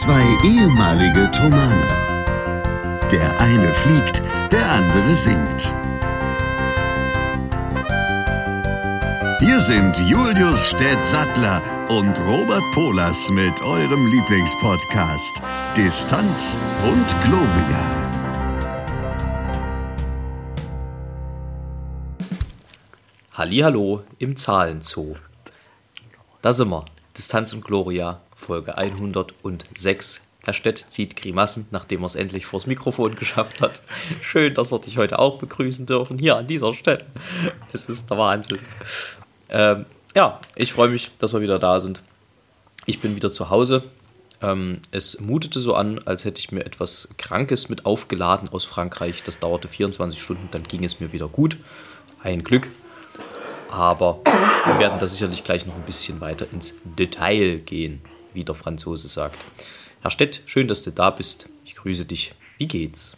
Zwei ehemalige Tomane. Der eine fliegt, der andere singt. Hier sind Julius Städtsattler und Robert Polas mit eurem Lieblingspodcast Distanz und Globia. Hallihallo im Zahlenzoo. Da sind wir. Distanz und Gloria, Folge 106. Herr Stett zieht Grimassen, nachdem er es endlich vors Mikrofon geschafft hat. Schön, dass wir dich heute auch begrüßen dürfen, hier an dieser Stelle. Es ist der Wahnsinn. Ähm, ja, ich freue mich, dass wir wieder da sind. Ich bin wieder zu Hause. Ähm, es mutete so an, als hätte ich mir etwas Krankes mit aufgeladen aus Frankreich. Das dauerte 24 Stunden, dann ging es mir wieder gut. Ein Glück. Aber wir werden da sicherlich gleich noch ein bisschen weiter ins Detail gehen, wie der Franzose sagt. Herr Stett, schön, dass du da bist. Ich grüße dich. Wie geht's?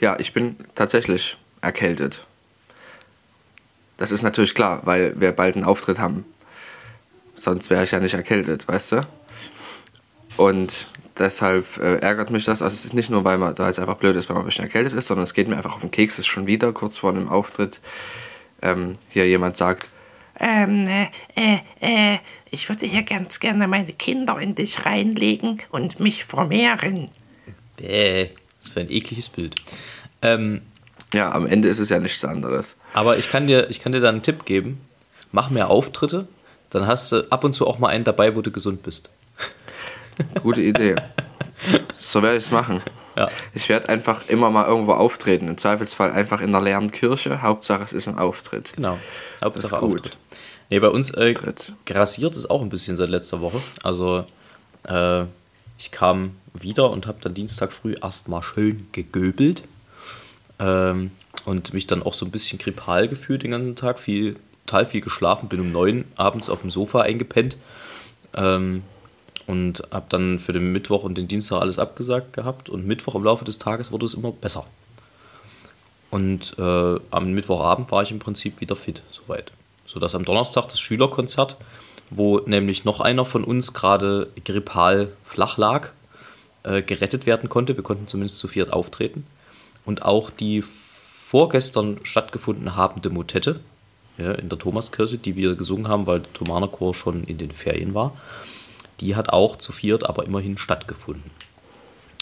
Ja, ich bin tatsächlich erkältet. Das ist natürlich klar, weil wir bald einen Auftritt haben. Sonst wäre ich ja nicht erkältet, weißt du? Und deshalb äh, ärgert mich das. Also es ist nicht nur, weil man da jetzt einfach blöd ist, wenn man ein bisschen erkältet ist, sondern es geht mir einfach auf den Keks. Es ist schon wieder kurz vor einem Auftritt ähm, hier jemand sagt, ähm, äh, äh, äh, ich würde hier ganz gerne meine Kinder in dich reinlegen und mich vermehren. Bäh, das ist ein ekliges Bild. Ähm, ja, am Ende ist es ja nichts anderes. Aber ich kann dir, ich kann dir da einen Tipp geben. Mach mehr Auftritte, dann hast du ab und zu auch mal einen dabei, wo du gesund bist. Gute Idee. So werde ich es machen. Ja. Ich werde einfach immer mal irgendwo auftreten. Im Zweifelsfall einfach in der leeren Kirche. Hauptsache es ist ein Auftritt. Genau. Hauptsache Auftritt. Nee, bei uns äh, grassiert es auch ein bisschen seit letzter Woche. Also äh, ich kam wieder und habe dann Dienstag früh erstmal schön gegöbelt. Ähm, und mich dann auch so ein bisschen grippal gefühlt den ganzen Tag. Viel, total viel geschlafen, bin um neun abends auf dem Sofa eingepennt. Ähm, und habe dann für den Mittwoch und den Dienstag alles abgesagt gehabt und Mittwoch im Laufe des Tages wurde es immer besser. Und äh, am Mittwochabend war ich im Prinzip wieder fit, soweit. Sodass am Donnerstag das Schülerkonzert, wo nämlich noch einer von uns gerade grippal flach lag, äh, gerettet werden konnte. Wir konnten zumindest zu viert auftreten. Und auch die vorgestern stattgefunden habende Motette ja, in der Thomaskirche, die wir gesungen haben, weil der Thomanerchor schon in den Ferien war, die hat auch zu viert aber immerhin stattgefunden.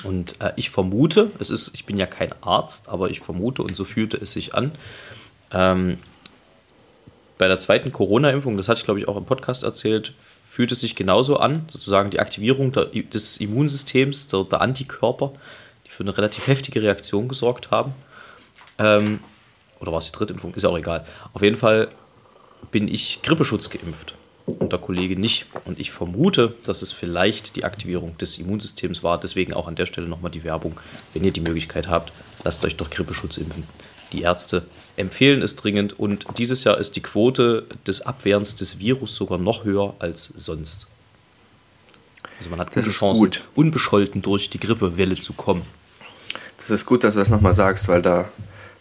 Und äh, ich vermute, es ist, ich bin ja kein Arzt, aber ich vermute, und so fühlte es sich an, ähm, bei der zweiten Corona-Impfung, das hatte ich glaube ich auch im Podcast erzählt, fühlt es sich genauso an, sozusagen die Aktivierung der, des Immunsystems, der, der, Antikörper, die für eine relativ heftige Reaktion gesorgt haben. Ähm, oder war es die dritte Impfung? Ist auch egal. Auf jeden Fall bin ich Grippeschutz geimpft und der Kollege nicht. Und ich vermute, dass es vielleicht die Aktivierung des Immunsystems war. Deswegen auch an der Stelle nochmal die Werbung. Wenn ihr die Möglichkeit habt, lasst euch doch Grippeschutz impfen. Die Ärzte empfehlen es dringend und dieses Jahr ist die Quote des Abwehrens des Virus sogar noch höher als sonst. Also man hat gute Chancen, gut. unbescholten durch die Grippewelle zu kommen. Das ist gut, dass du das nochmal sagst, weil da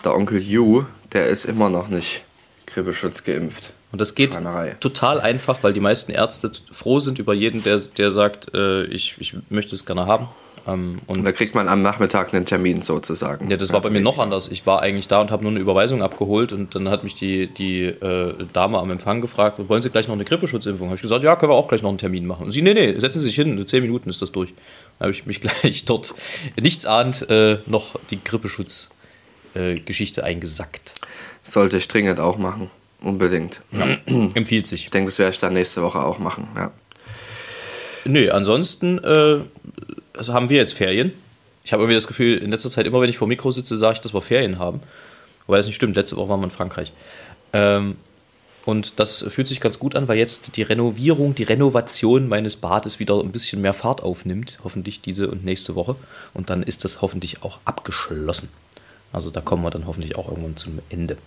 der Onkel Yu, der ist immer noch nicht Grippeschutz geimpft. Und das geht total einfach, weil die meisten Ärzte froh sind über jeden, der, der sagt, äh, ich, ich möchte es gerne haben. Ähm, und, und, da kriegt man am Nachmittag einen Termin sozusagen. Ja, das war bei mir noch anders. Ich war eigentlich da und habe nur eine Überweisung abgeholt und dann hat mich die, die äh, Dame am Empfang gefragt, wollen Sie gleich noch eine Grippeschutzimpfung? Habe ich gesagt, ja, können wir auch gleich noch einen Termin machen. Und sie, nee, nee, setzen Sie sich hin, in zehn Minuten ist das durch. Dann habe ich mich gleich dort nichts ahnt äh, noch die Grippeschutzgeschichte äh, eingesackt. Sollte ich dringend auch machen. Unbedingt. Ja. Empfiehlt sich. Ich denke, das werde ich dann nächste Woche auch machen. Ja. Nö, ansonsten äh, also haben wir jetzt Ferien. Ich habe irgendwie das Gefühl, in letzter Zeit, immer wenn ich vor Mikro sitze, sage ich, dass wir Ferien haben. Wobei das nicht stimmt. Letzte Woche waren wir in Frankreich. Ähm, und das fühlt sich ganz gut an, weil jetzt die Renovierung, die Renovation meines Bades wieder ein bisschen mehr Fahrt aufnimmt. Hoffentlich diese und nächste Woche. Und dann ist das hoffentlich auch abgeschlossen. Also da kommen wir dann hoffentlich auch irgendwann zum Ende.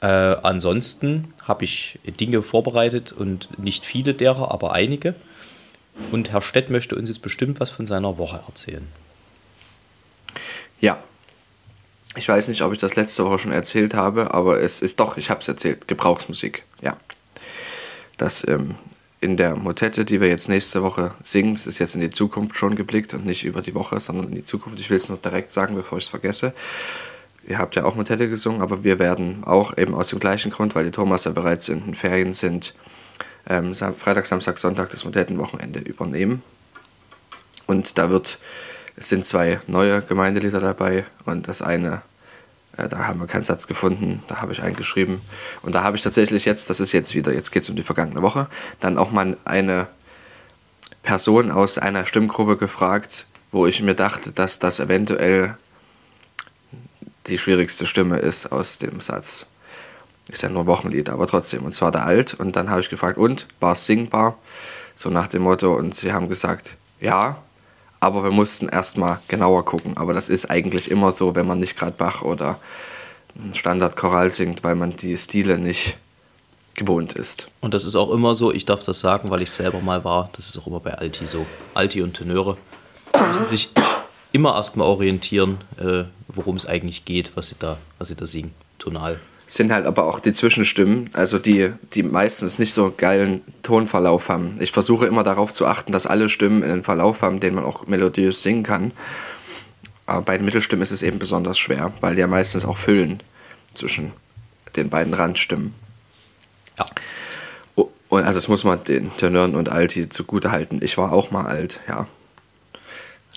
Äh, ansonsten habe ich Dinge vorbereitet und nicht viele derer, aber einige. Und Herr Stett möchte uns jetzt bestimmt was von seiner Woche erzählen. Ja. Ich weiß nicht, ob ich das letzte Woche schon erzählt habe, aber es ist doch, ich habe es erzählt, Gebrauchsmusik. Ja. Das ähm, in der Motette, die wir jetzt nächste Woche singen, das ist jetzt in die Zukunft schon geblickt und nicht über die Woche, sondern in die Zukunft. Ich will es nur direkt sagen, bevor ich es vergesse. Ihr habt ja auch Motette gesungen, aber wir werden auch eben aus dem gleichen Grund, weil die Thomas ja bereits in den Ferien sind, ähm, Freitag, Samstag, Sonntag das Motettenwochenende übernehmen. Und da wird, es sind zwei neue Gemeindelieder dabei und das eine äh, da haben wir keinen Satz gefunden, da habe ich einen geschrieben. Und da habe ich tatsächlich jetzt, das ist jetzt wieder, jetzt geht es um die vergangene Woche, dann auch mal eine Person aus einer Stimmgruppe gefragt, wo ich mir dachte, dass das eventuell die schwierigste Stimme ist aus dem Satz. Ist ja nur Wochenlied, aber trotzdem. Und zwar der Alt. Und dann habe ich gefragt, und war es singbar? So nach dem Motto. Und sie haben gesagt, ja aber wir mussten erstmal genauer gucken. Aber das ist eigentlich immer so, wenn man nicht gerade Bach oder Standardchoral singt, weil man die Stile nicht gewohnt ist. Und das ist auch immer so, ich darf das sagen, weil ich selber mal war, das ist auch immer bei Alti so. Alti und Tenöre müssen sich immer erstmal orientieren, äh, worum es eigentlich geht, was sie da, was sie da singen, tonal sind halt aber auch die Zwischenstimmen, also die, die meistens nicht so geilen Tonverlauf haben. Ich versuche immer darauf zu achten, dass alle Stimmen einen Verlauf haben, den man auch melodiös singen kann. Aber bei den Mittelstimmen ist es eben besonders schwer, weil die ja meistens auch füllen zwischen den beiden Randstimmen. Ja. Und also das muss man den Tenören und Alti zugute halten. Ich war auch mal alt, ja.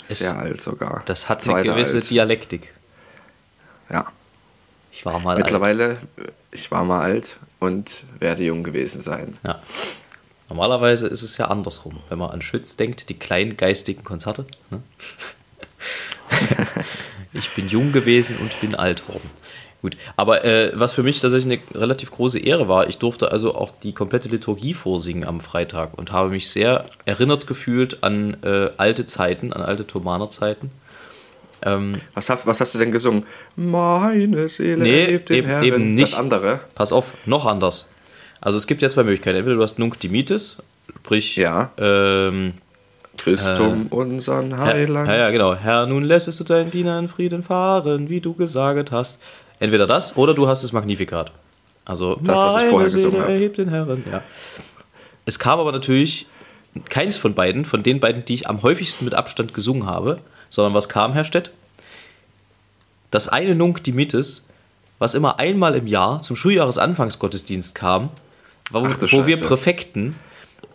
Sehr es, alt sogar. Das hat eine gewisse alt. Dialektik. Ja. Ich war mal Mittlerweile, alt. ich war mal alt und werde jung gewesen sein. Ja. Normalerweise ist es ja andersrum. Wenn man an Schütz denkt, die kleinen geistigen Konzerte. Ne? ich bin jung gewesen und bin alt worden. Gut, aber äh, was für mich tatsächlich eine relativ große Ehre war, ich durfte also auch die komplette Liturgie vorsingen am Freitag und habe mich sehr erinnert gefühlt an äh, alte Zeiten, an alte Thomaner-Zeiten. Ähm, was, hast, was, hast du denn gesungen? Meine Seele nee, lebt im eben, Herren. Eben nicht. Das andere? Pass auf, noch anders. Also es gibt ja zwei Möglichkeiten. Entweder du hast Nunc Dimitis, sprich ja. ähm, Christum, äh, unseren Heiland. Ja, ja, genau. Herr, nun lässest du deinen Diener in Frieden fahren, wie du gesagt hast. Entweder das oder du hast das Magnifikat. Also das, was ich vorher gesungen habe. den Herren, ja. Es kam aber natürlich keins von beiden, von den beiden, die ich am häufigsten mit Abstand gesungen habe, sondern was kam, Herr Stett? Das eine Nunc Dimittis, was immer einmal im Jahr zum Schuljahresanfangsgottesdienst kam, wo, wo wir Präfekten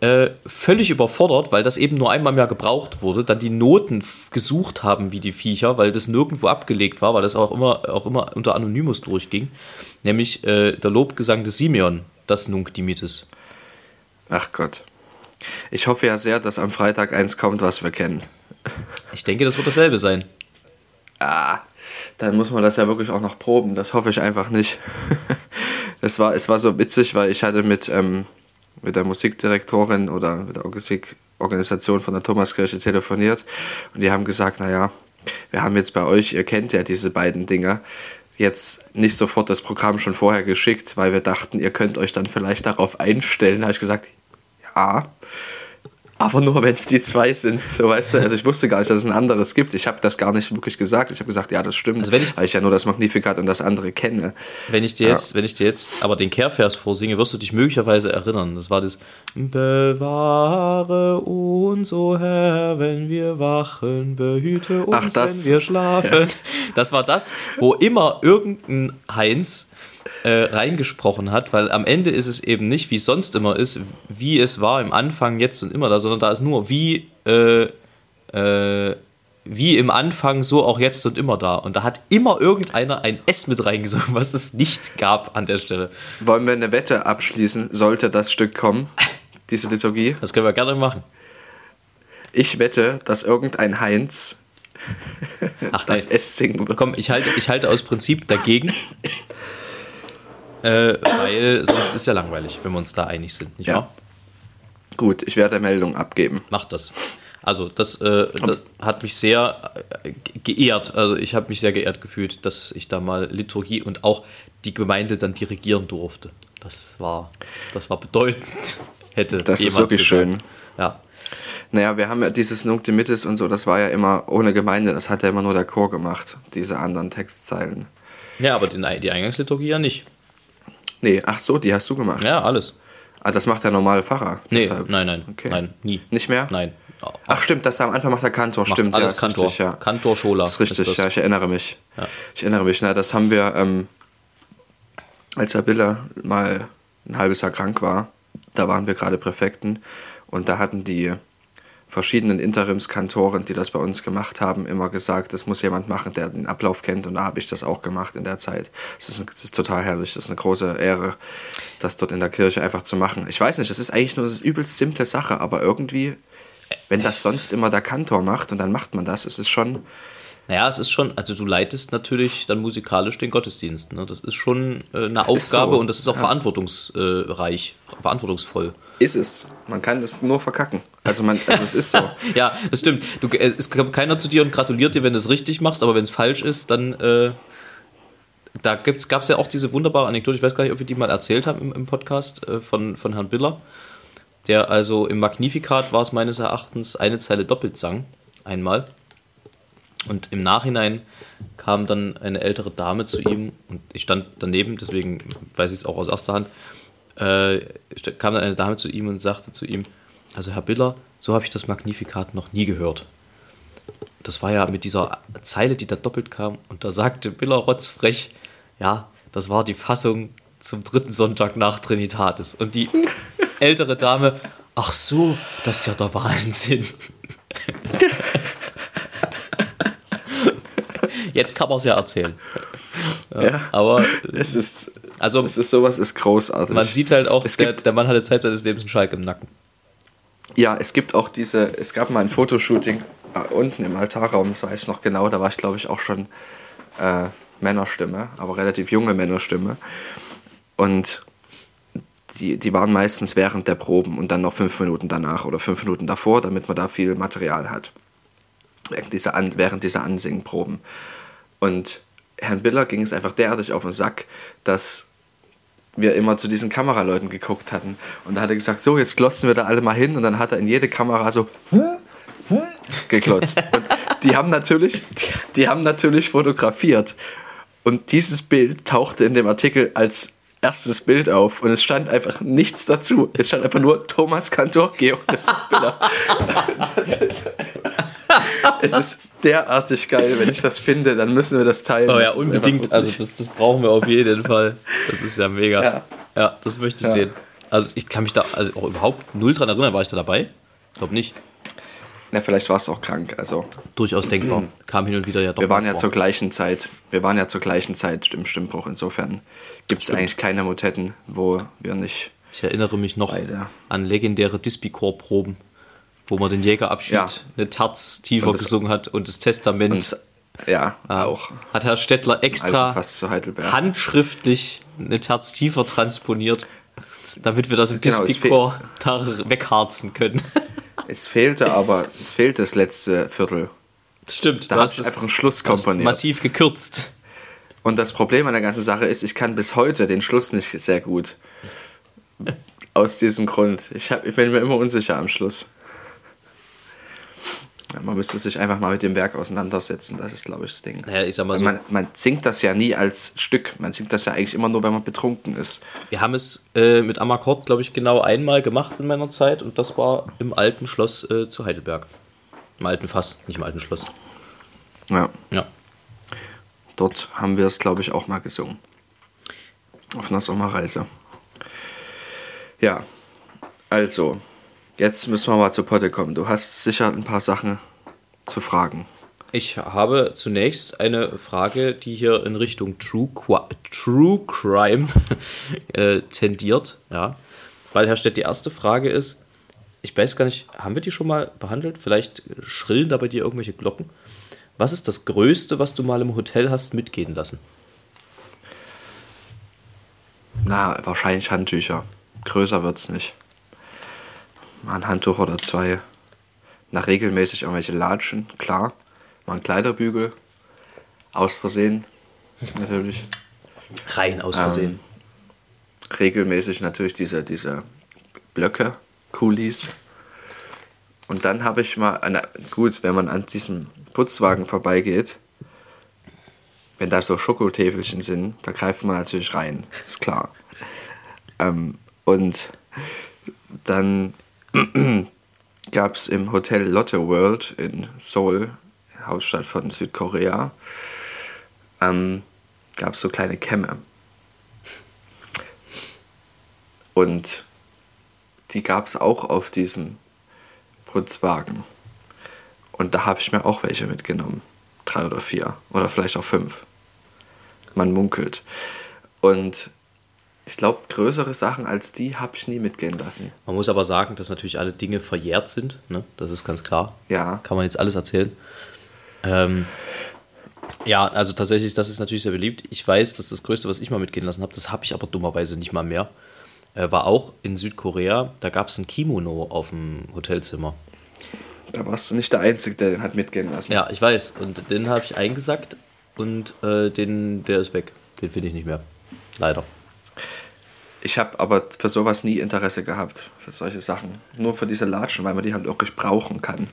äh, völlig überfordert, weil das eben nur einmal im Jahr gebraucht wurde, dann die Noten gesucht haben wie die Viecher, weil das nirgendwo abgelegt war, weil das auch immer, auch immer unter Anonymus durchging, nämlich äh, der Lobgesang des Simeon, das Nunc Dimittis. Ach Gott. Ich hoffe ja sehr, dass am Freitag eins kommt, was wir kennen. Ich denke, das wird dasselbe sein. Ah, dann muss man das ja wirklich auch noch proben. Das hoffe ich einfach nicht. es, war, es war so witzig, weil ich hatte mit, ähm, mit der Musikdirektorin oder mit der Musikorganisation von der Thomaskirche telefoniert und die haben gesagt, naja, wir haben jetzt bei euch, ihr kennt ja diese beiden Dinge, jetzt nicht sofort das Programm schon vorher geschickt, weil wir dachten, ihr könnt euch dann vielleicht darauf einstellen. Da habe ich gesagt, ja, aber nur wenn es die zwei sind, so weißt du. Also ich wusste gar nicht, dass es ein anderes gibt. Ich habe das gar nicht wirklich gesagt. Ich habe gesagt, ja, das stimmt, also wenn ich, weil ich ja nur das Magnifikat und das andere kenne. Wenn ich dir ja. jetzt, wenn ich dir jetzt aber den Kehrvers vorsinge, wirst du dich möglicherweise erinnern. Das war das Bewahre uns, o oh Herr, wenn wir wachen, behüte uns, Ach, wenn wir schlafen. Ja. Das war das, wo immer irgendein Heinz äh, reingesprochen hat, weil am Ende ist es eben nicht, wie es sonst immer ist, wie es war im Anfang, jetzt und immer da, sondern da ist nur wie, äh, äh, wie im Anfang, so auch jetzt und immer da. Und da hat immer irgendeiner ein S mit reingesungen, was es nicht gab an der Stelle. Wollen wir eine Wette abschließen, sollte das Stück kommen, diese Liturgie? Das können wir gerne machen. Ich wette, dass irgendein Heinz Ach, das S singen wird. Komm, ich halte, ich halte aus Prinzip dagegen äh, weil sonst ist ja langweilig, wenn wir uns da einig sind, nicht ja. wahr? Gut, ich werde Meldung abgeben. Macht das. Also, das, äh, das hat mich sehr äh, geehrt. Also, ich habe mich sehr geehrt gefühlt, dass ich da mal Liturgie und auch die Gemeinde dann dirigieren durfte. Das war, das war bedeutend. Hätte das ist wirklich gesagt. schön. Ja. Naja, wir haben ja dieses Nunc Dimittis und so, das war ja immer ohne Gemeinde, das hat ja immer nur der Chor gemacht, diese anderen Textzeilen. Ja, aber die Eingangsliturgie ja nicht. Nee, ach so, die hast du gemacht. Ja, alles. Ah, das macht der normale Pfarrer. Nee, deshalb. nein, nein, Okay. nein, nie. Nicht mehr? Nein. Ach stimmt, das am Anfang macht der Kantor, Macht stimmt. alles ja, Kantor. Richtig, ja. Kantor Schola Das ist richtig, ist ja, ich erinnere mich. Ich erinnere mich, na, das haben wir, ähm, als Herr Biller mal ein halbes Jahr krank war, da waren wir gerade Präfekten und da hatten die verschiedenen Interimskantoren, die das bei uns gemacht haben, immer gesagt, das muss jemand machen, der den Ablauf kennt und da habe ich das auch gemacht in der Zeit. Das ist, ist total herrlich, das ist eine große Ehre, das dort in der Kirche einfach zu machen. Ich weiß nicht, das ist eigentlich nur eine übelst simple Sache, aber irgendwie, wenn das sonst immer der Kantor macht und dann macht man das, ist es schon, Naja, es ist schon, also du leitest natürlich dann musikalisch den Gottesdienst. Ne? Das ist schon äh, eine ist Aufgabe so, und das ist auch ja. verantwortungsreich, verantwortungsvoll. ist es. Man kann das nur verkacken. Also, man, also es ist so. Ja, das stimmt. Du, es kommt keiner zu dir und gratuliert dir, wenn du es richtig machst, aber wenn es falsch ist, dann. Äh, da gab es ja auch diese wunderbare Anekdote, ich weiß gar nicht, ob wir die mal erzählt haben im, im Podcast äh, von, von Herrn Biller, der also im Magnificat war es meines Erachtens eine Zeile doppelt sang, einmal. Und im Nachhinein kam dann eine ältere Dame zu ihm und ich stand daneben, deswegen weiß ich es auch aus erster Hand. Äh, kam dann eine Dame zu ihm und sagte zu ihm: Also, Herr Biller, so habe ich das Magnificat noch nie gehört. Das war ja mit dieser Zeile, die da doppelt kam, und da sagte Biller rotzfrech: Ja, das war die Fassung zum dritten Sonntag nach Trinitatis. Und die ältere Dame: Ach so, das ist ja der Wahnsinn. Jetzt kann man es ja erzählen. Ja. Aber Es ist, also es ist sowas ist großartig. man sieht halt auch, Es der, gibt- der Mann hatte Zeit seines Lebens einen Schalk im Nacken. Ja, es gibt auch diese, es gab mal ein Fotoshooting äh, unten im Altarraum, das weiß ich noch genau, da war ich glaube ich auch schon äh, Männerstimme, aber relativ junge Männerstimme. Und die, die waren meistens während der Proben und dann noch fünf Minuten danach oder fünf Minuten davor, damit man da viel Material hat. Während dieser, An während dieser Ansingproben. Und Herrn Biller ging es einfach derartig auf den Sack, dass wir immer zu diesen Kameraleuten geguckt hatten. Und da hat er gesagt, so, jetzt glotzen wir da alle mal hin. Und dann hat er in jede Kamera so geklotzt. Und die haben natürlich, die, die haben natürlich fotografiert. Und dieses Bild tauchte in dem Artikel als erstes Bild auf und es stand einfach nichts dazu. Es stand einfach nur Thomas Kantor, Georg Biller. Das ist, es ist derartig geil, wenn ich das finde, dann müssen wir das teilen. Oh ja, unbedingt. Also das, das brauchen wir auf jeden Fall. Das ist ja mega. Ja. Ja, das möchte ich Ja. sehen. Also ich kann mich da also auch überhaupt null dran erinnern. War ich da dabei? Ich glaube nicht. ja, vielleicht war es auch krank. Also Durchaus denkbar. Kam hin und wieder ja doch. wir waren ja vor. zur gleichen Zeit, wir waren ja zur gleichen Zeit im Stimmbruch. Insofern gibt es eigentlich keine Motetten, wo wir nicht. Ich erinnere mich noch an legendäre Dispicor-Proben, wo man den Jägerabschied Ja. eine Terz tiefer gesungen hat und das Testament. Und, ja, Ah, auch. Hat Herr Stettler extra Also handschriftlich eine Terz tiefer transponiert, damit wir das im Genau, Dispicor da wegharzen können. Es fehlte aber, es fehlte das letzte Viertel. Das stimmt. Da du hast einfach einen Schluss komponiert. massiv gekürzt. Und das Problem an der ganzen Sache ist, ich kann bis heute den Schluss nicht sehr gut. Aus diesem Grund. Ich, hab, ich bin mir immer unsicher am Schluss. Ja, man müsste sich einfach mal mit dem Werk auseinandersetzen. Das ist, glaube ich, das Ding. Naja, ich sag mal Weil so, man, man singt das ja nie als Stück. Man singt das ja eigentlich immer nur, wenn man betrunken ist. wir haben es äh, mit Amakord, glaube ich, genau einmal gemacht in meiner Zeit und das war im alten Schloss äh, zu Heidelberg. Im alten Fass, nicht im alten Schloss. Ja. Ja. Dort haben wir es, glaube ich, auch mal gesungen. Auf einer Sommerreise. Ja, also, jetzt müssen wir mal zu Potte kommen. Du hast sicher ein paar Sachen zu fragen. Ich habe zunächst eine Frage, die hier in Richtung True, Qua- True Crime äh, tendiert. Ja. Weil, Herr Stett, die erste Frage ist, ich weiß gar nicht, haben wir die schon mal behandelt? Vielleicht schrillen da bei dir irgendwelche Glocken. Was ist das Größte, was du mal im Hotel hast mitgehen lassen? Na, wahrscheinlich Handtücher. Größer wird's nicht. Mal ein Handtuch oder zwei. Nach regelmäßig irgendwelche Latschen, klar. Mal ein Kleiderbügel. Aus Versehen, natürlich. Rein aus Versehen. regelmäßig natürlich diese, diese Blöcke, Kulis. Und dann habe ich mal, eine, gut, wenn man an diesem Putzwagen vorbeigeht, wenn da so Schokotäfelchen sind, da greift man natürlich rein, ist klar. Ähm, und Dann gab es im Hotel Lotte World in Seoul, Hauptstadt von Südkorea, ähm, gab es so kleine Kämme. Und die gab es auch auf diesem Putzwagen. Und da habe ich mir auch welche mitgenommen. Drei oder vier. Oder vielleicht auch fünf. Man munkelt. Und ich glaube, größere Sachen als die habe ich nie mitgehen lassen. Man muss aber sagen, dass natürlich alle Dinge verjährt sind. Ne? Das ist ganz klar. Ja. Kann man jetzt alles erzählen. Ähm, ja, also tatsächlich, das ist natürlich sehr beliebt. Ich weiß, dass das Größte, was ich mal mitgehen lassen habe, das habe ich aber dummerweise nicht mal mehr, äh, war auch in Südkorea. Da gab es ein Kimono auf dem Hotelzimmer. Da warst du nicht der Einzige, der den hat mitgehen lassen. Ja, ich weiß. Und den habe ich eingesackt und äh, den, der ist weg. Den finde ich nicht mehr. Leider. Ich habe aber für sowas nie Interesse gehabt, für solche Sachen. Nur für diese Latschen, weil man die halt wirklich brauchen kann.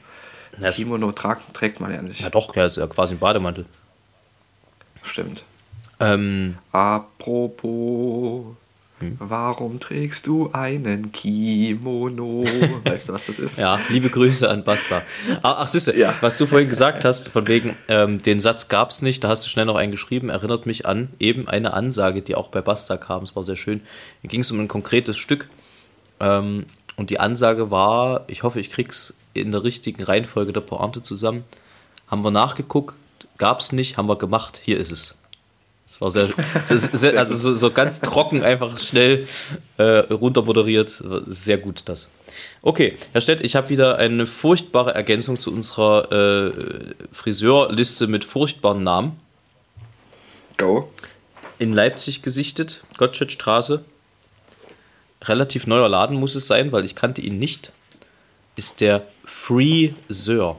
Ja, Kimono tra trägt man ja nicht. Ja doch, ja, ist ja quasi ein Bademantel. Stimmt. Ähm, Apropos, warum trägst du einen Kimono? Weißt du, was das ist? Ja, liebe Grüße an Basta. Ach, ach siehste, Ja. was du vorhin gesagt hast, von wegen, ähm, den Satz gab es nicht, da hast du schnell noch einen geschrieben, erinnert mich an eben eine Ansage, die auch bei Basta kam. Es war sehr schön. Da ging es um ein konkretes Stück. Ähm, und die Ansage war, ich hoffe, ich krieg's in der richtigen Reihenfolge der Pointe zusammen. Haben wir nachgeguckt, gab es nicht, haben wir gemacht, hier ist es. Das war sehr, sehr also so, so ganz trocken, einfach schnell äh, runter moderiert. Sehr gut das. Okay, Herr Stett, ich habe wieder eine furchtbare Ergänzung zu unserer äh, Friseurliste mit furchtbaren Namen. Go. In Leipzig gesichtet, Gottschedstraße. Relativ neuer Laden muss es sein, weil ich kannte ihn nicht. Ist der Freeseur.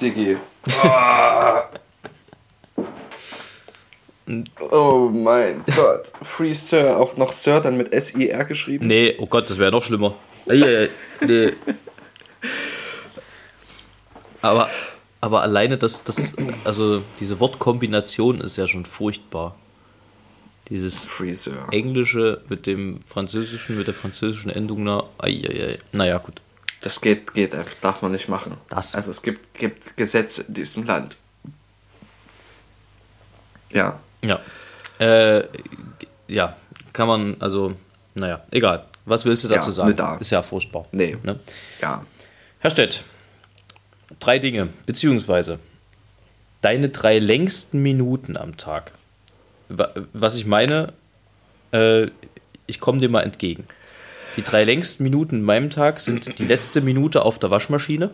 Diggi. Oh mein Gott. Free Sir, auch noch Sir, dann mit S-I-R geschrieben. Nee, oh Gott, das wäre noch schlimmer. Nee. Aber, aber alleine das, das, also diese Wortkombination ist ja schon furchtbar. Dieses Free Sir. Englische mit dem Französischen, mit der französischen Endung, na, ai, ai, ai. naja, gut. Das geht, geht, darf man nicht machen. Das- Also es gibt, gibt Gesetze in diesem Land. Ja. Ja. Äh, ja, kann man, also, naja, egal. Was willst du dazu Ja, sagen? nicht da. Ist ja furchtbar. Nee. Ne? Ja. Herr Stett, drei Dinge, beziehungsweise deine drei längsten Minuten am Tag. Wa- Was ich meine, äh, ich komme dir mal entgegen. Die drei längsten Minuten in meinem Tag sind die letzte Minute auf der Waschmaschine,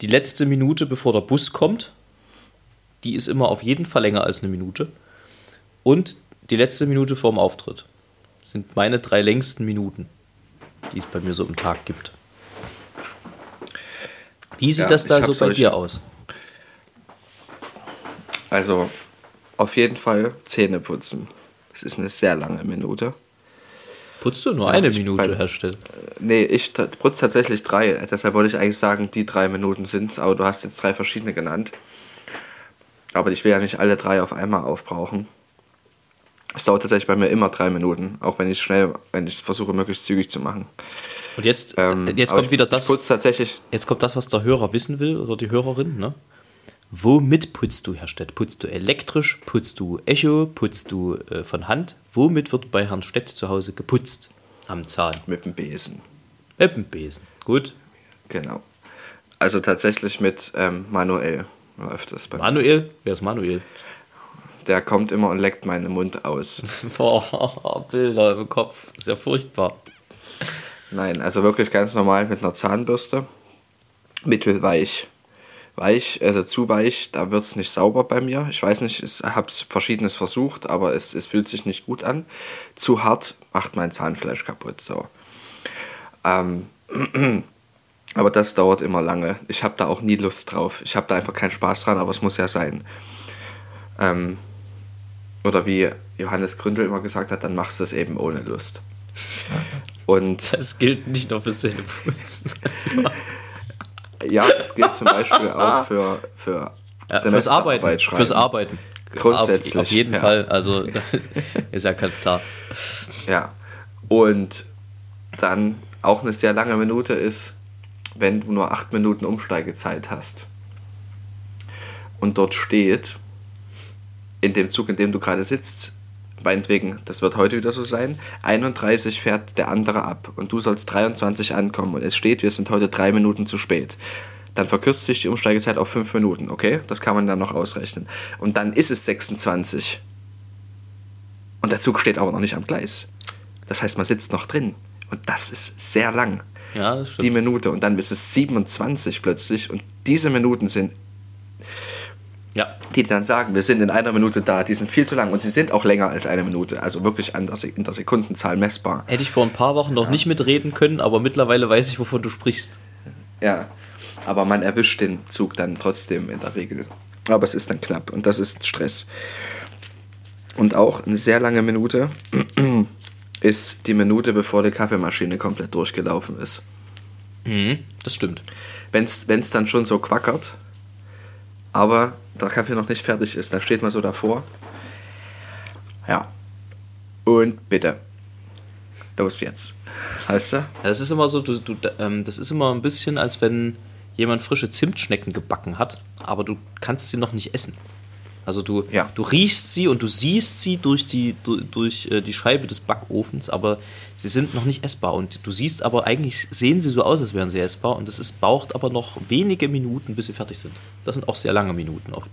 die letzte Minute, bevor der Bus kommt, die ist immer auf jeden Fall länger als eine Minute, und die letzte Minute vorm Auftritt sind meine drei längsten Minuten die es bei mir so im Tag gibt. Wie sieht Ja, das da so bei dir aus? Also auf jeden Fall Zähne putzen. Das ist eine sehr lange Minute. Putzt du nur eine ich- Minute, bei- Herr Still? Nee, ich putze tatsächlich drei. Deshalb wollte ich eigentlich sagen, die drei Minuten sind es, aber du hast jetzt drei verschiedene genannt. Aber ich will ja nicht alle drei auf einmal aufbrauchen. Es dauert tatsächlich bei mir immer drei Minuten, auch wenn ich schnell, wenn ich es versuche, möglichst zügig zu machen. Und jetzt, Ähm, jetzt kommt wieder ich, das, Ich putze tatsächlich. jetzt kommt das, was der Hörer wissen will oder die Hörerin, ne? Womit putzt du, Herr Stett? Putzt du elektrisch? Putzt du Echo? Putzt du äh, von Hand? Womit wird bei Herrn Stett zu Hause geputzt? Am Zahn. Mit dem Besen. Mit dem Besen. Gut. Genau. Also tatsächlich mit ähm, manuell läuft das bei mir. Manuel? Wer ist Manuel? Der kommt immer und leckt meinen Mund aus. Boah, Bilder im Kopf. Ist ja furchtbar. Nein, also wirklich ganz normal mit einer Zahnbürste. Mittelweich. Weich, also zu weich, da wird es nicht sauber bei mir. Ich weiß nicht, ich habe verschiedenes versucht, aber es, es fühlt sich nicht gut an. Zu hart macht mein Zahnfleisch kaputt. So. Ähm, aber das dauert immer lange. Ich habe da auch nie Lust drauf. Ich habe da einfach keinen Spaß dran, aber es muss ja sein. Ähm, oder wie Johannes Gründel immer gesagt hat, dann machst du es eben ohne Lust. Und Das gilt nicht nur fürs Zähneputzen. ja, es gilt zum Beispiel auch für, für Ja, fürs Arbeiten. schreiben. Fürs Arbeiten. Grundsätzlich. Auf, auf jeden ja. Fall, also ist ja ganz klar. Ja. Und dann auch eine sehr lange Minute ist, wenn du nur acht Minuten Umsteigezeit hast. Und dort steht, in dem Zug, in dem du gerade sitzt, meinetwegen, das wird heute wieder so sein, 31 fährt der andere ab und du sollst 23 ankommen und es steht, wir sind heute drei Minuten zu spät. Dann verkürzt sich die Umsteigezeit auf fünf Minuten, okay? Das kann man dann noch ausrechnen. Und dann ist es 26. Und der Zug steht aber noch nicht am Gleis. Das heißt, man sitzt noch drin. Und das ist sehr lang. Ja, das stimmt. Die Minute. Und dann ist es 27 plötzlich. Und diese Minuten sind Ja, die dann sagen, wir sind in einer Minute da, die sind viel zu lang und sie sind auch länger als eine Minute, also wirklich an der, Se- in der Sekundenzahl messbar. hätte ich vor ein paar Wochen noch nicht mitreden können, aber mittlerweile weiß ich, wovon du sprichst. Ja, aber man erwischt den Zug dann trotzdem in der Regel. Aber es ist dann knapp und das ist Stress. Und auch eine sehr lange Minute ist die Minute, bevor die Kaffeemaschine komplett durchgelaufen ist. Mhm, das stimmt. Wenn es dann schon so quackert, aber der Kaffee noch nicht fertig ist, dann steht man so davor. Ja. Und bitte. Los jetzt. Heißt du? Das ist immer so, du, du, ähm, das ist immer ein bisschen, als wenn jemand frische Zimtschnecken gebacken hat, aber du kannst sie noch nicht essen. Also du, Ja. du riechst sie und du siehst sie durch die, durch, durch äh, die Scheibe des Backofens, aber sie sind noch nicht essbar. Und du siehst aber eigentlich, sehen sie so aus, als wären sie essbar. Und es braucht aber noch wenige Minuten, bis sie fertig sind. Das sind auch sehr lange Minuten oft.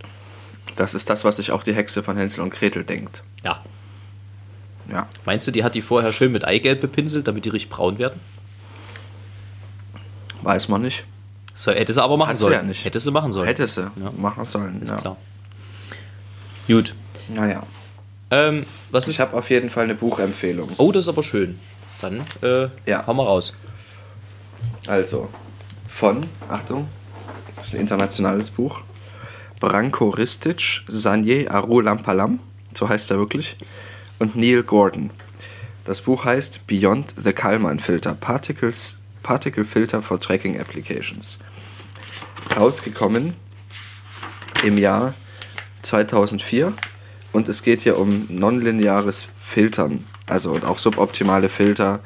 Das ist das, was sich auch die Hexe von Hänsel und Gretel denkt. Ja. Ja. Meinst du, die hat die vorher schön mit Eigelb bepinselt, damit die richtig braun werden? Weiß man nicht. So, hätte sie aber machen Hat sie sollen. ja nicht. Hätte sie machen sollen. Hätte sie Ja. machen sollen. Ist ja. klar. Gut. Naja. Ähm, was Ich habe auf jeden Fall eine Buchempfehlung. Oh, das ist aber schön. Dann äh, Ja. hau mal raus. Also, von, Achtung, das ist ein internationales Buch. Branko Ristic, Sanje Arulampalam, so heißt er wirklich, und Neil Gordon. Das Buch heißt Beyond the Kalman Filter, Particles, Particle Filter for Tracking Applications. Rausgekommen im Jahr 2004 und es geht hier um nonlineares Filtern, also und auch suboptimale Filter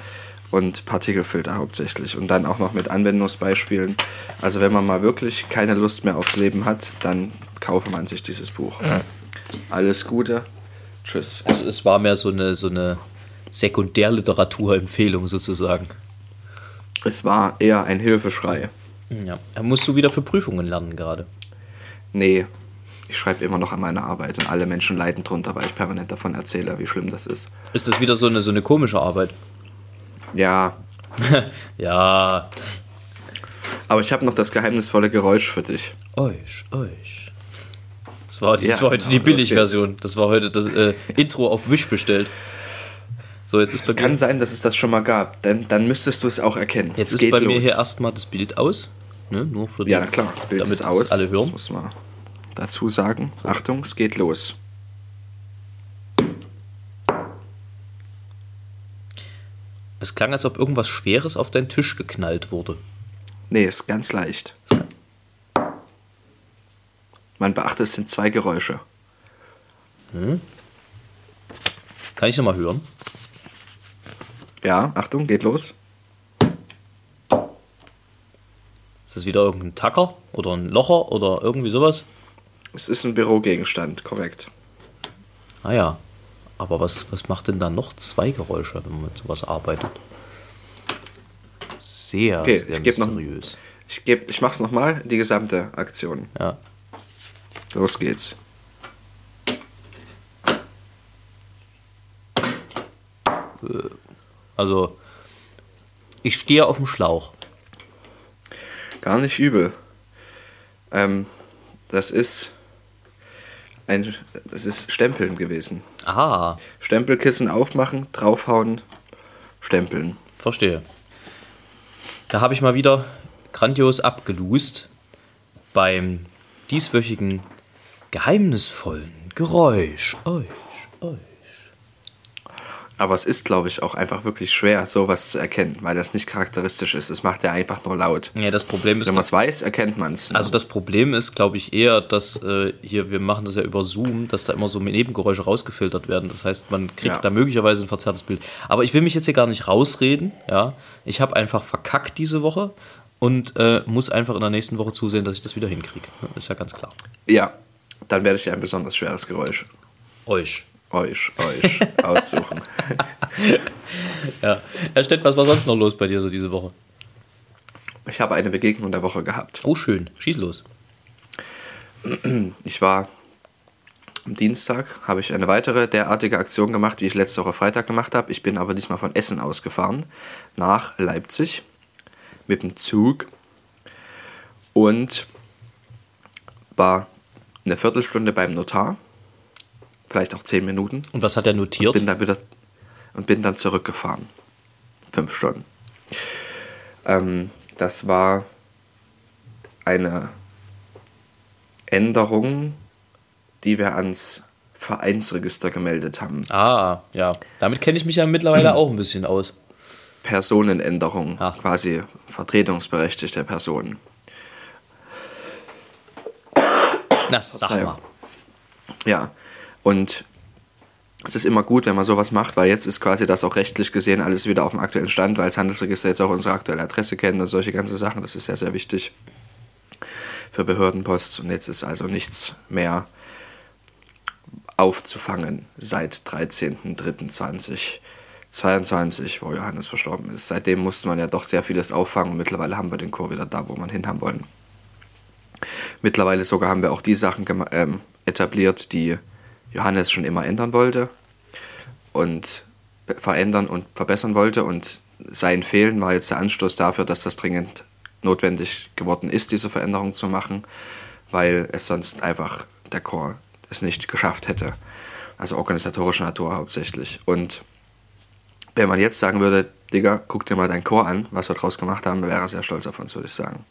und Partikelfilter hauptsächlich und dann auch noch mit Anwendungsbeispielen. Also wenn man mal wirklich keine Lust mehr aufs Leben hat, dann kaufe man sich dieses Buch. Alles Gute. Tschüss. Also es war mehr so eine, so eine Sekundärliteraturempfehlung sozusagen. Es war eher ein Hilfeschrei. Ja. Musst du wieder für Prüfungen lernen gerade? Nee, ich schreibe immer noch an meiner Arbeit und alle Menschen leiden drunter, weil ich permanent davon erzähle, wie schlimm das ist. Ist das wieder so eine, so eine komische Arbeit? Ja, Ja. aber ich habe noch das geheimnisvolle Geräusch für dich. Euch, euch. Das war, das Ja, war heute genau, die Billigversion. Das war heute das äh, Intro auf Wish bestellt. So, jetzt ist Es bei kann mir, sein, dass es das schon mal gab, denn dann müsstest du es auch erkennen. jetzt Es ist geht bei mir los. hier erstmal das Bild aus. Ne? Nur für die, Ja, klar, das Bild ist aus. alle Das hören. muss man dazu sagen. Achtung, es geht los. Es klang, als ob irgendwas Schweres auf deinen Tisch geknallt wurde. Nee, ist ganz leicht. Man beachte, es sind zwei Geräusche. Kann ich nochmal hören? Ja, Achtung, geht los. Ist das wieder irgendein Tacker oder ein Locher oder irgendwie sowas? Es ist ein Bürogegenstand, korrekt. Ah ja. Aber was, was macht denn da noch zwei Geräusche, wenn man mit sowas arbeitet? Sehr, Okay, sehr ich geb noch- mysteriös. Ich, geb, ich mach's nochmal, die gesamte Aktion. Ja. Los geht's. Also, ich stehe auf dem Schlauch. Gar nicht übel. Ähm, das ist ein, das ist Stempeln gewesen. Aha, Stempelkissen aufmachen, draufhauen, stempeln. verstehe. Da habe ich mal wieder grandios abgelust beim dieswöchigen geheimnisvollen Geräusch. Euch, euch. Aber es ist, glaube ich, auch einfach wirklich schwer, sowas zu erkennen, weil das nicht charakteristisch ist. Es macht ja einfach nur laut. Ja, das Problem ist. Wenn man es weiß, erkennt man es. Also das Problem ist, glaube ich, eher, dass äh, hier, wir machen das ja über Zoom, dass da immer so Nebengeräusche rausgefiltert werden. Das heißt, man kriegt ja. da möglicherweise ein verzerrtes Bild. Aber ich will mich jetzt hier gar nicht rausreden. Ja, Ich habe einfach verkackt diese Woche und äh, muss einfach in der nächsten Woche zusehen, dass ich das wieder hinkriege. Ist ja ganz klar. Ja, dann werde ich dir ein besonders schweres Geräusch. Euch euch, euch aussuchen. ja. Herr Stett, was war sonst noch los bei dir so diese Woche? Ich habe eine Begegnung der Woche gehabt. Oh, schön. Schieß los. Ich war am Dienstag, habe ich eine weitere derartige Aktion gemacht, wie ich letzte Woche Freitag gemacht habe. Ich bin aber diesmal von Essen ausgefahren nach Leipzig mit dem Zug und war eine Viertelstunde beim Notar vielleicht auch zehn Minuten. Und was hat er notiert? Und bin dann, wieder, und bin dann zurückgefahren. Fünf Stunden. Ähm, das war eine Änderung, die wir ans Vereinsregister gemeldet haben. Ah, ja. Damit kenne ich mich ja mittlerweile auch ein bisschen aus. Personenänderung, Ach. quasi vertretungsberechtigte Personen. Na, sag mal. Ja, und es ist immer gut, wenn man sowas macht, weil jetzt ist quasi das auch rechtlich gesehen alles wieder auf dem aktuellen Stand, weil das Handelsregister jetzt auch unsere aktuelle Adresse kennt und solche ganze Sachen. Das ist sehr, sehr wichtig für Behördenpost. Und jetzt ist also nichts mehr aufzufangen seit 13.03.2022, wo Johannes verstorben ist. Seitdem musste man ja doch sehr vieles auffangen und mittlerweile haben wir den Chor wieder da, wo man hin haben wollen. Mittlerweile sogar haben wir auch die Sachen ähm, etabliert, die Johannes schon immer ändern wollte und verändern und verbessern wollte. Und sein Fehlen war jetzt der Anstoß dafür, dass das dringend notwendig geworden ist, diese Veränderung zu machen, weil es sonst einfach der Chor es nicht geschafft hätte. Also organisatorischer Natur hauptsächlich. Und wenn man jetzt sagen würde, Digga, guck dir mal deinen Chor an, was wir draus gemacht haben, wäre er sehr stolz auf uns, würde ich sagen.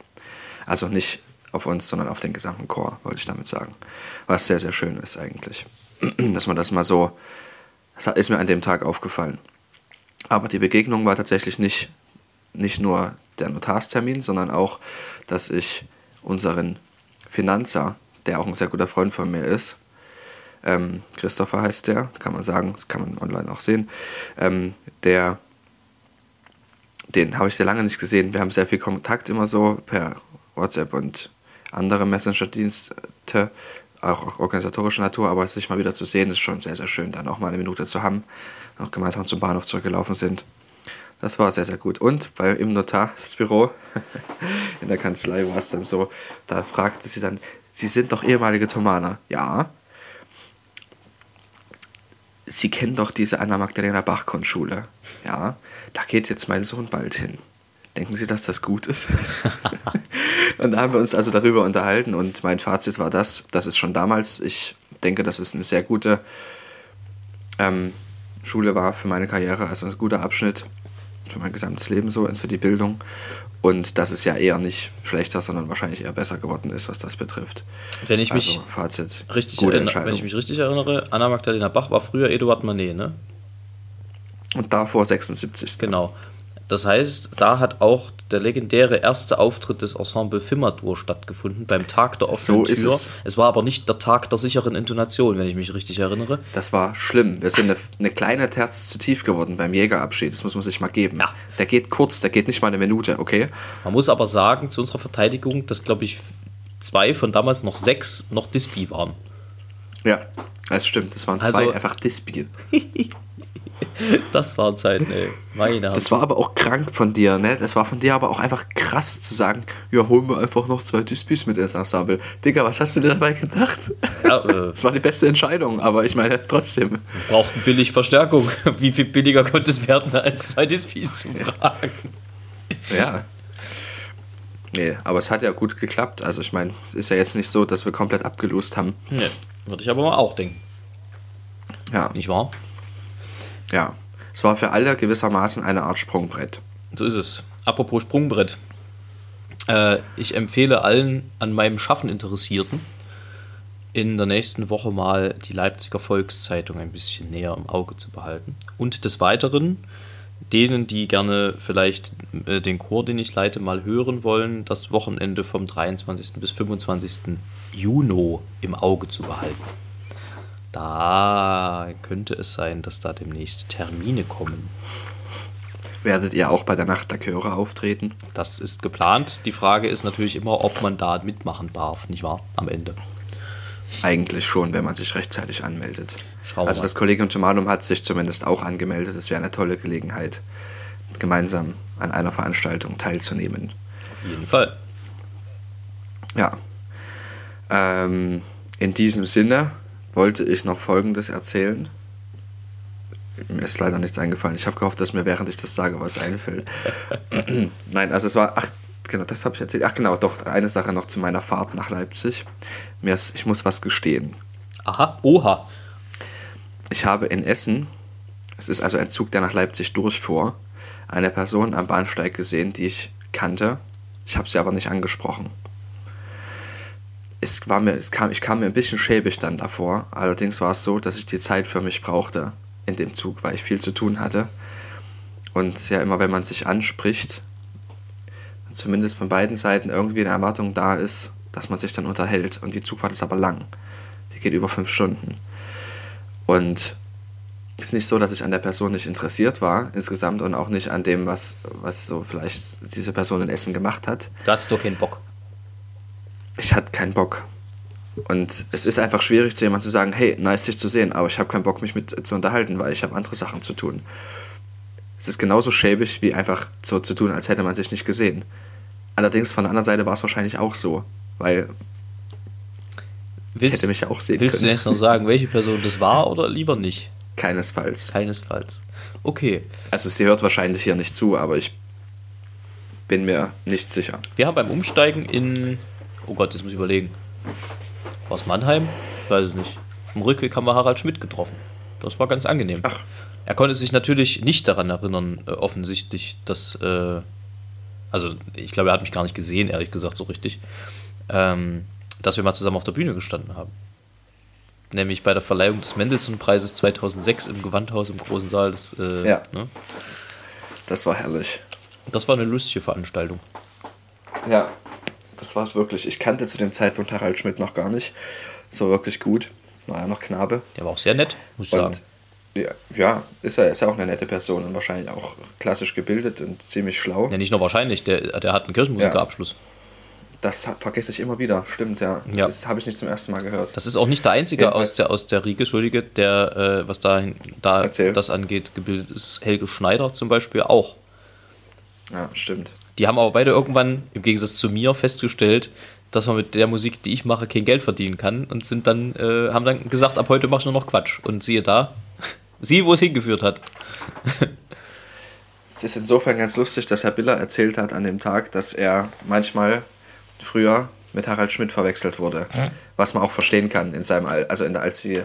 Also nicht auf uns, sondern auf den gesamten Chor, wollte ich damit sagen. Was sehr, sehr schön ist eigentlich. dass man das mal so, das ist mir an dem Tag aufgefallen. Aber die Begegnung war tatsächlich nicht, nicht nur der Notarstermin, sondern auch, dass ich unseren Finanzer, der auch ein sehr guter Freund von mir ist, ähm, Christopher heißt der, kann man sagen, das kann man online auch sehen, ähm, der, den habe ich sehr lange nicht gesehen. Wir haben sehr viel Kontakt immer so per WhatsApp und andere Messenger-Dienste auch organisatorischer Natur, aber sich mal wieder zu sehen, ist schon sehr, sehr schön, dann auch mal eine Minute zu haben, noch gemeinsam zum Bahnhof zurückgelaufen sind. Das war sehr, sehr gut. Und bei, im Notarsbüro, in der Kanzlei war es dann so, da fragte sie dann, Sie sind doch ehemalige Thomaner. Ja. Sie kennen doch diese Anna-Magdalena Bach-Grundschule. Ja. Da geht jetzt mein Sohn bald hin. Denken Sie, dass das gut ist? und da haben wir uns also darüber unterhalten und mein Fazit war das, das ist schon damals, ich denke, dass es eine sehr gute ähm, Schule war für meine Karriere, also ein guter Abschnitt für mein gesamtes Leben so, für die Bildung. Und dass es ja eher nicht schlechter, sondern wahrscheinlich eher besser geworden ist, was das betrifft. Wenn ich mich, also, Fazit, richtig, erinnere, wenn ich mich richtig erinnere, Anna Magdalena Bach war früher Eduard Manet, ne? Und davor 76. Genau. Das heißt, da hat auch der legendäre erste Auftritt des Ensemble Fimmerdur stattgefunden, beim Tag der offenen so Tür. Es. es. war aber nicht der Tag der sicheren Intonation, wenn ich mich richtig erinnere. Das war schlimm. Wir sind eine, eine kleine Terz zu tief geworden beim Jägerabschied. Das muss man sich mal geben. Ja. Der geht kurz, der geht nicht mal eine Minute, okay? Man muss aber sagen, zu unserer Verteidigung, dass, glaube ich, zwei von damals noch sechs noch Dispi waren. Ja, das stimmt. Das waren zwei also, einfach Dispi. Das waren Zeiten, ey. Meine das war aber auch krank von dir, ne? Das war von dir aber auch einfach krass zu sagen, ja, holen wir einfach noch zwei Dispys mit ins Ensemble. Digga, was hast du dir dabei gedacht? Ja, äh, das war die beste Entscheidung, aber ich meine, trotzdem. Brauchten billig Verstärkung. Wie viel billiger konnte es werden, als zwei Dispys zu fragen? Ja. Nee, aber es hat ja gut geklappt. Also ich meine, es ist ja jetzt nicht so, dass wir komplett abgelost haben. Nee, würde ich aber mal auch denken. Ja. Nicht wahr? Ja, es war für alle gewissermaßen eine Art Sprungbrett. So ist es. Apropos Sprungbrett. Äh, ich empfehle allen an meinem Schaffen Interessierten in der nächsten Woche mal die Leipziger Volkszeitung ein bisschen näher im Auge zu behalten. Und des Weiteren, denen, die gerne vielleicht äh, den Chor, den ich leite, mal hören wollen, das Wochenende vom 23. bis 25. Juni im Auge zu behalten. Da könnte es sein, dass da demnächst Termine kommen. Werdet ihr auch bei der Nacht der Chöre auftreten? Das ist geplant. Die Frage ist natürlich immer, ob man da mitmachen darf, nicht wahr? Am Ende. Eigentlich schon, wenn man sich rechtzeitig anmeldet. Schauen also wir. das Kollegium Tomanum hat sich zumindest auch angemeldet. Es wäre eine tolle Gelegenheit, gemeinsam an einer Veranstaltung teilzunehmen. Auf jeden Fall. Ja. Ähm, in diesem Sinne wollte ich noch Folgendes erzählen. Mir ist leider nichts eingefallen. Ich habe gehofft, dass mir während ich das sage was einfällt. Nein, also es war, ach, genau, das habe ich erzählt. Ach genau, doch, eine Sache noch zu meiner Fahrt nach Leipzig. Mir ist, ich muss was gestehen. Aha, oha. Ich habe in Essen, es ist also ein Zug, der nach Leipzig durchfuhr, eine Person am Bahnsteig gesehen, die ich kannte. Ich habe sie aber nicht angesprochen. Es war mir, es kam, ich kam mir ein bisschen schäbig dann davor. Allerdings war es so, dass ich die Zeit für mich brauchte in dem Zug, weil ich viel zu tun hatte. Und ja, immer wenn man sich anspricht, zumindest von beiden Seiten irgendwie eine Erwartung da ist, dass man sich dann unterhält. Und die Zugfahrt ist aber lang. Die geht über fünf Stunden. Und es ist nicht so, dass ich an der Person nicht interessiert war insgesamt und auch nicht an dem, was, was so vielleicht diese Person in Essen gemacht hat. Da hast du keinen Bock. Ich hatte keinen Bock. Und es ist einfach schwierig zu jemandem zu sagen, hey, nice dich zu sehen, aber ich habe keinen Bock, mich mit zu unterhalten, weil ich habe andere Sachen zu tun. Es ist genauso schäbig, wie einfach so zu tun, als hätte man sich nicht gesehen. Allerdings von der anderen Seite war es wahrscheinlich auch so, weil Willst, hätte mich ja auch sehen willst können. du jetzt noch sagen, welche Person das war oder lieber nicht? keinesfalls. Keinesfalls. Okay. Also sie hört wahrscheinlich hier nicht zu, aber ich bin mir nicht sicher. Wir haben beim Umsteigen in. Oh Gott, jetzt muss ich überlegen. War es Mannheim? Ich weiß es nicht. Vom Rückweg haben wir Harald Schmidt getroffen. Das war ganz angenehm. Ach. Er konnte sich natürlich nicht daran erinnern, äh, offensichtlich, dass. Äh, also, ich glaube, er hat mich gar nicht gesehen, ehrlich gesagt, so richtig. Ähm, dass wir mal zusammen auf der Bühne gestanden haben. Nämlich bei der Verleihung des Mendelssohn-Preises 2006 im Gewandhaus im Großen Saal. Das, äh, Ja. ne? Das war herrlich. das war eine lustige Veranstaltung. Ja, das war es wirklich. Ich kannte zu dem Zeitpunkt Harald Schmidt noch gar nicht. So wirklich gut. War ja noch Knabe. Der war auch sehr nett, muss ich sagen. Und ja, ja, ist er ist ja auch eine nette Person und wahrscheinlich auch klassisch gebildet und ziemlich schlau. Ja, nicht nur wahrscheinlich, der, der hat einen Kirchenmusikerabschluss. Das ha- vergesse ich immer wieder, stimmt, ja. Ja. Das habe ich nicht zum ersten Mal gehört. Das ist auch nicht der einzige Jedenfalls- aus der, aus der Riege, Entschuldige, der, äh, was da, da Erzähl. das angeht, gebildet ist. Helge Schneider zum Beispiel auch. Ja, stimmt. Die haben aber beide irgendwann, im Gegensatz zu mir, festgestellt, dass man mit der Musik, die ich mache, kein Geld verdienen kann und sind dann, äh, haben dann gesagt, ab heute mach ich nur noch Quatsch. Und siehe da, sieh, wo es hingeführt hat. Es ist insofern ganz lustig, dass Herr Biller erzählt hat an dem Tag, dass er manchmal früher mit Harald Schmidt verwechselt wurde. Was man auch verstehen kann in seinem Al also in der, als sie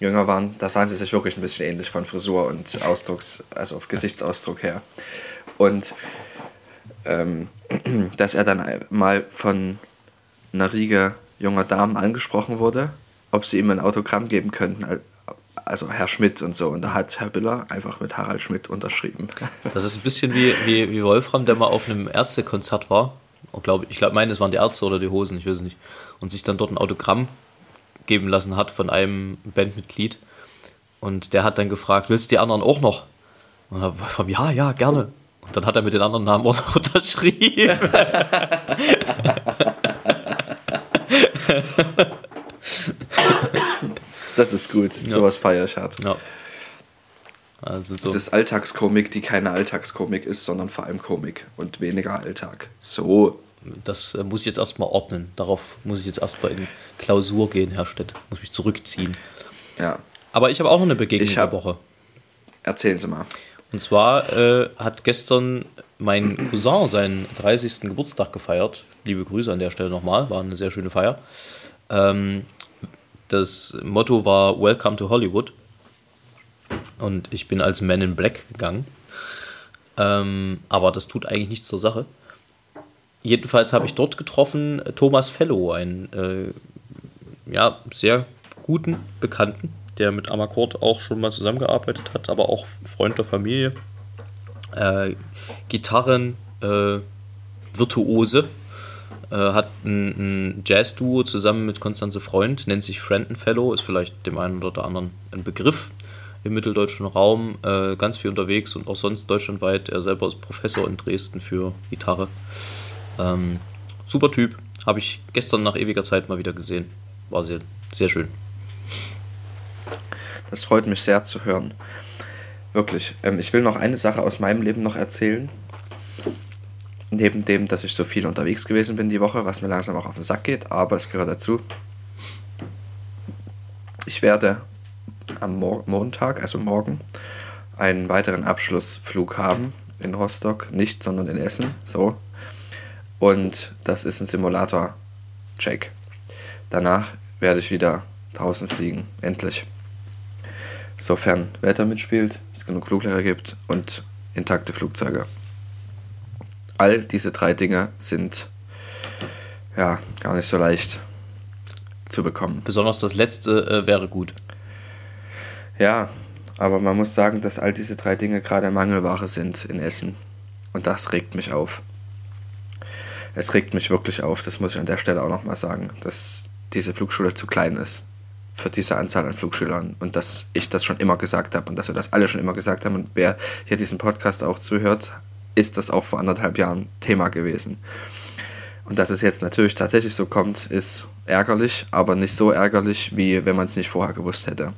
jünger waren, da sahen sie sich wirklich ein bisschen ähnlich von Frisur und Ausdrucks, also auf Gesichtsausdruck her. Und ähm, dass er dann mal von einer Riege junger Damen angesprochen wurde, ob sie ihm ein Autogramm geben könnten, al- also Herr Schmidt und so. Und da hat Herr Biller einfach mit Harald Schmidt unterschrieben. Das ist ein bisschen wie, wie, wie Wolfram, der mal auf einem Ärztekonzert war. Und glaub, ich glaube, meine, es waren die Ärzte oder die Hosen, ich weiß es nicht. Und sich dann dort ein Autogramm geben lassen hat von einem Bandmitglied. Und der hat dann gefragt, willst du die anderen auch noch? Und dann Wolfram, ja, ja, gerne. Und dann hat er mit den anderen Namen auch noch unterschrieben. Das ist gut. Sowas feiere ich hart. ja. Also so. Das ist Alltagskomik, die keine Alltagskomik ist, sondern vor allem Komik und weniger Alltag. So. Das äh, muss ich jetzt erstmal ordnen. Darauf muss ich jetzt erstmal in Klausur gehen, Herr Stett. Muss mich zurückziehen. Ja. Aber ich habe auch noch eine Begegnung Ich der hab- Woche. Erzählen Sie mal. Und zwar äh, hat gestern mein Cousin seinen 30. Geburtstag gefeiert. Liebe Grüße an der Stelle nochmal, war eine sehr schöne Feier. Ähm, das Motto war Welcome to Hollywood. Und ich bin als Man in Black gegangen. Ähm, aber das tut eigentlich nichts zur Sache. Jedenfalls habe ich dort getroffen Thomas Fellow, ein äh, ja, sehr guten Bekannten, der mit Amakord auch schon mal zusammengearbeitet hat, aber auch Freund der Familie. Äh, Gitarren, äh, Virtuose, äh, hat ein, ein Jazz-Duo zusammen mit Konstanze Freund, nennt sich Friend Fellow, ist vielleicht dem einen oder anderen ein Begriff im mitteldeutschen Raum, äh, ganz viel unterwegs und auch sonst deutschlandweit. Er selber ist Professor in Dresden für Gitarre. Ähm, super Typ, habe ich gestern nach ewiger Zeit mal wieder gesehen. War sehr, sehr schön. Das freut mich sehr zu hören. Wirklich. Ähm, ich will noch eine Sache aus meinem Leben noch erzählen neben dem, dass ich so viel unterwegs gewesen bin die Woche, was mir langsam auch auf den Sack geht, aber es gehört dazu. Ich werde am Mo Montag, also morgen, einen weiteren Abschlussflug haben in Rostock, nicht, sondern in Essen, so. Und das ist ein Simulator-Check. Danach werde ich wieder draußen fliegen, endlich. Sofern Wetter mitspielt, es genug Fluglehrer gibt und intakte Flugzeuge all diese drei Dinge sind ja gar nicht so leicht zu bekommen. Besonders das letzte äh, wäre gut. Ja, aber man muss sagen, dass all diese drei Dinge gerade Mangelware sind in Essen. Und das regt mich auf. Es regt mich wirklich auf, das muss ich an der Stelle auch nochmal sagen, dass diese Flugschule zu klein ist für diese Anzahl an Flugschülern und dass ich das schon immer gesagt habe und dass wir das alle schon immer gesagt haben und wer hier diesen Podcast auch zuhört, ist das auch vor anderthalb Jahren Thema gewesen. Und dass es jetzt natürlich tatsächlich so kommt, ist ärgerlich, aber nicht so ärgerlich, wie wenn man es nicht vorher gewusst hätte.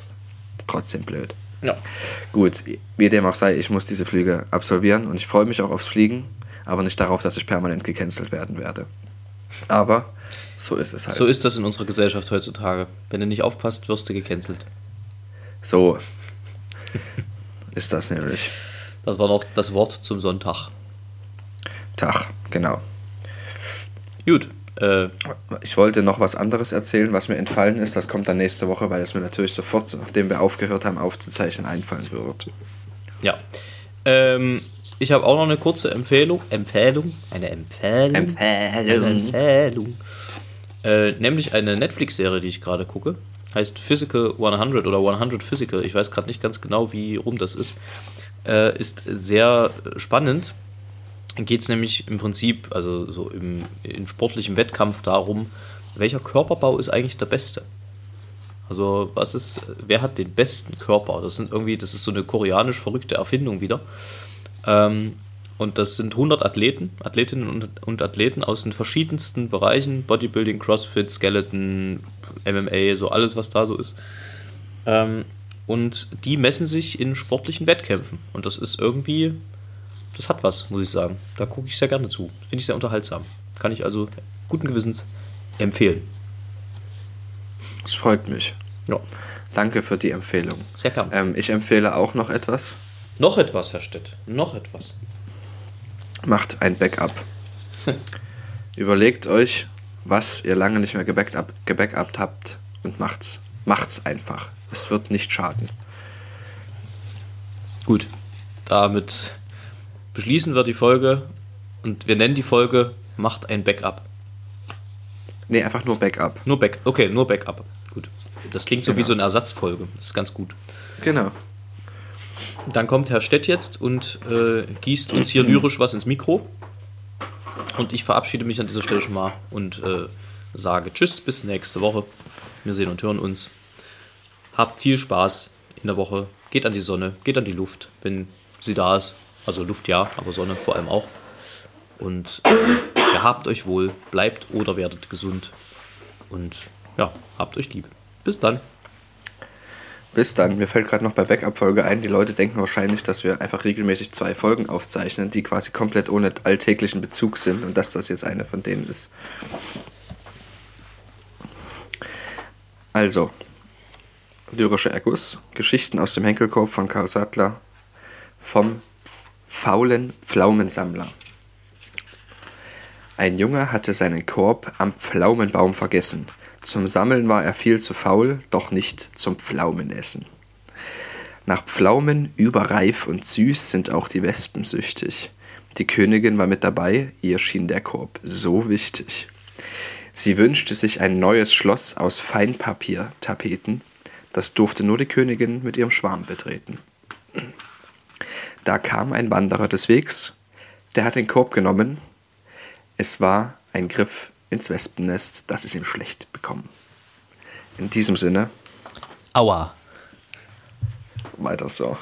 Trotzdem blöd. Ja. Gut, wie dem auch sei, ich muss diese Flüge absolvieren und ich freue mich auch aufs Fliegen, aber nicht darauf, dass ich permanent gecancelt werden werde. Aber so ist es halt. So ist das in unserer Gesellschaft heutzutage. Wenn du nicht aufpasst, wirst du gecancelt. So ist das nämlich. Das war noch das Wort zum Sonntag. Tag, genau. Gut. Äh, ich wollte noch was anderes erzählen, was mir entfallen ist. Das kommt dann nächste Woche, weil es mir natürlich sofort, nachdem wir aufgehört haben aufzuzeichnen, einfallen wird. Ja. Ähm, ich habe auch noch eine kurze Empfehlung. Empfehlung? Eine Empfehlung? Empfehlung. Eine Empfehlung. Äh, nämlich eine Netflix-Serie, die ich gerade gucke. Heißt Physical 100 oder 100 Physical. Ich weiß gerade nicht ganz genau, wie rum das ist äh, ist sehr spannend. Geht es nämlich im Prinzip, also so im, im sportlichen Wettkampf darum, welcher Körperbau ist eigentlich der beste? Also, was ist, wer hat den besten Körper? Das sind irgendwie, das ist so eine koreanisch verrückte Erfindung wieder. Ähm, und das sind 100 Athleten, Athletinnen und, und, Athleten aus den verschiedensten Bereichen: Bodybuilding, CrossFit, Skeleton, MMA, so alles, was da so ist. Ähm, und die messen sich in sportlichen Wettkämpfen. Und das ist irgendwie, das hat was, muss ich sagen. Da gucke ich sehr gerne zu. Finde ich sehr unterhaltsam. Kann ich also guten Gewissens empfehlen. Das freut mich. Ja. Danke für die Empfehlung. Sehr gerne. Ähm, ich empfehle auch noch etwas. Noch etwas, Herr Stett. Noch etwas. Macht ein Backup. Überlegt euch, was ihr lange nicht mehr gebackupt, gebackupt habt und macht's. Macht's einfach. Es wird nicht schaden. Gut, damit beschließen wir die Folge und wir nennen die Folge Macht ein Backup. Nee, einfach nur Backup. Nur Back, okay, nur Backup. Gut. Das klingt so genau. wie so eine Ersatzfolge. Das ist ganz gut. Genau. Dann kommt Herr Stett jetzt und äh, gießt uns hier lyrisch was ins Mikro. Und ich verabschiede mich an dieser Stelle schon mal und äh, sage Tschüss, bis nächste Woche. Wir sehen und hören uns. Habt viel Spaß in der Woche. Geht an die Sonne, geht an die Luft, wenn sie da ist. Also Luft ja, aber Sonne vor allem auch. Und äh, gehabt euch wohl, bleibt oder werdet gesund. Und ja, habt euch lieb. Bis dann. Bis dann. Mir fällt gerade noch bei Backup-Folge ein, die Leute denken wahrscheinlich, dass wir einfach regelmäßig zwei Folgen aufzeichnen, die quasi komplett ohne alltäglichen Bezug sind und dass das jetzt eine von denen ist. Also, Lyrischer Erguss, Geschichten aus dem Henkelkorb von Karl Sattler vom faulen Pflaumensammler. Ein Junge hatte seinen Korb am Pflaumenbaum vergessen. Zum Sammeln war er viel zu faul, doch nicht zum Pflaumenessen. Nach Pflaumen überreif und süß sind auch die Wespen süchtig. Die Königin war mit dabei, ihr schien der Korb so wichtig. Sie wünschte sich ein neues Schloss aus Feinpapier-Tapeten. Das durfte nur die Königin mit ihrem Schwarm betreten. Da kam ein Wanderer des Wegs, der hat den Korb genommen. Es war ein Griff ins Wespennest, das ist ihm schlecht bekommen. In diesem Sinne. Aua. Weiter so.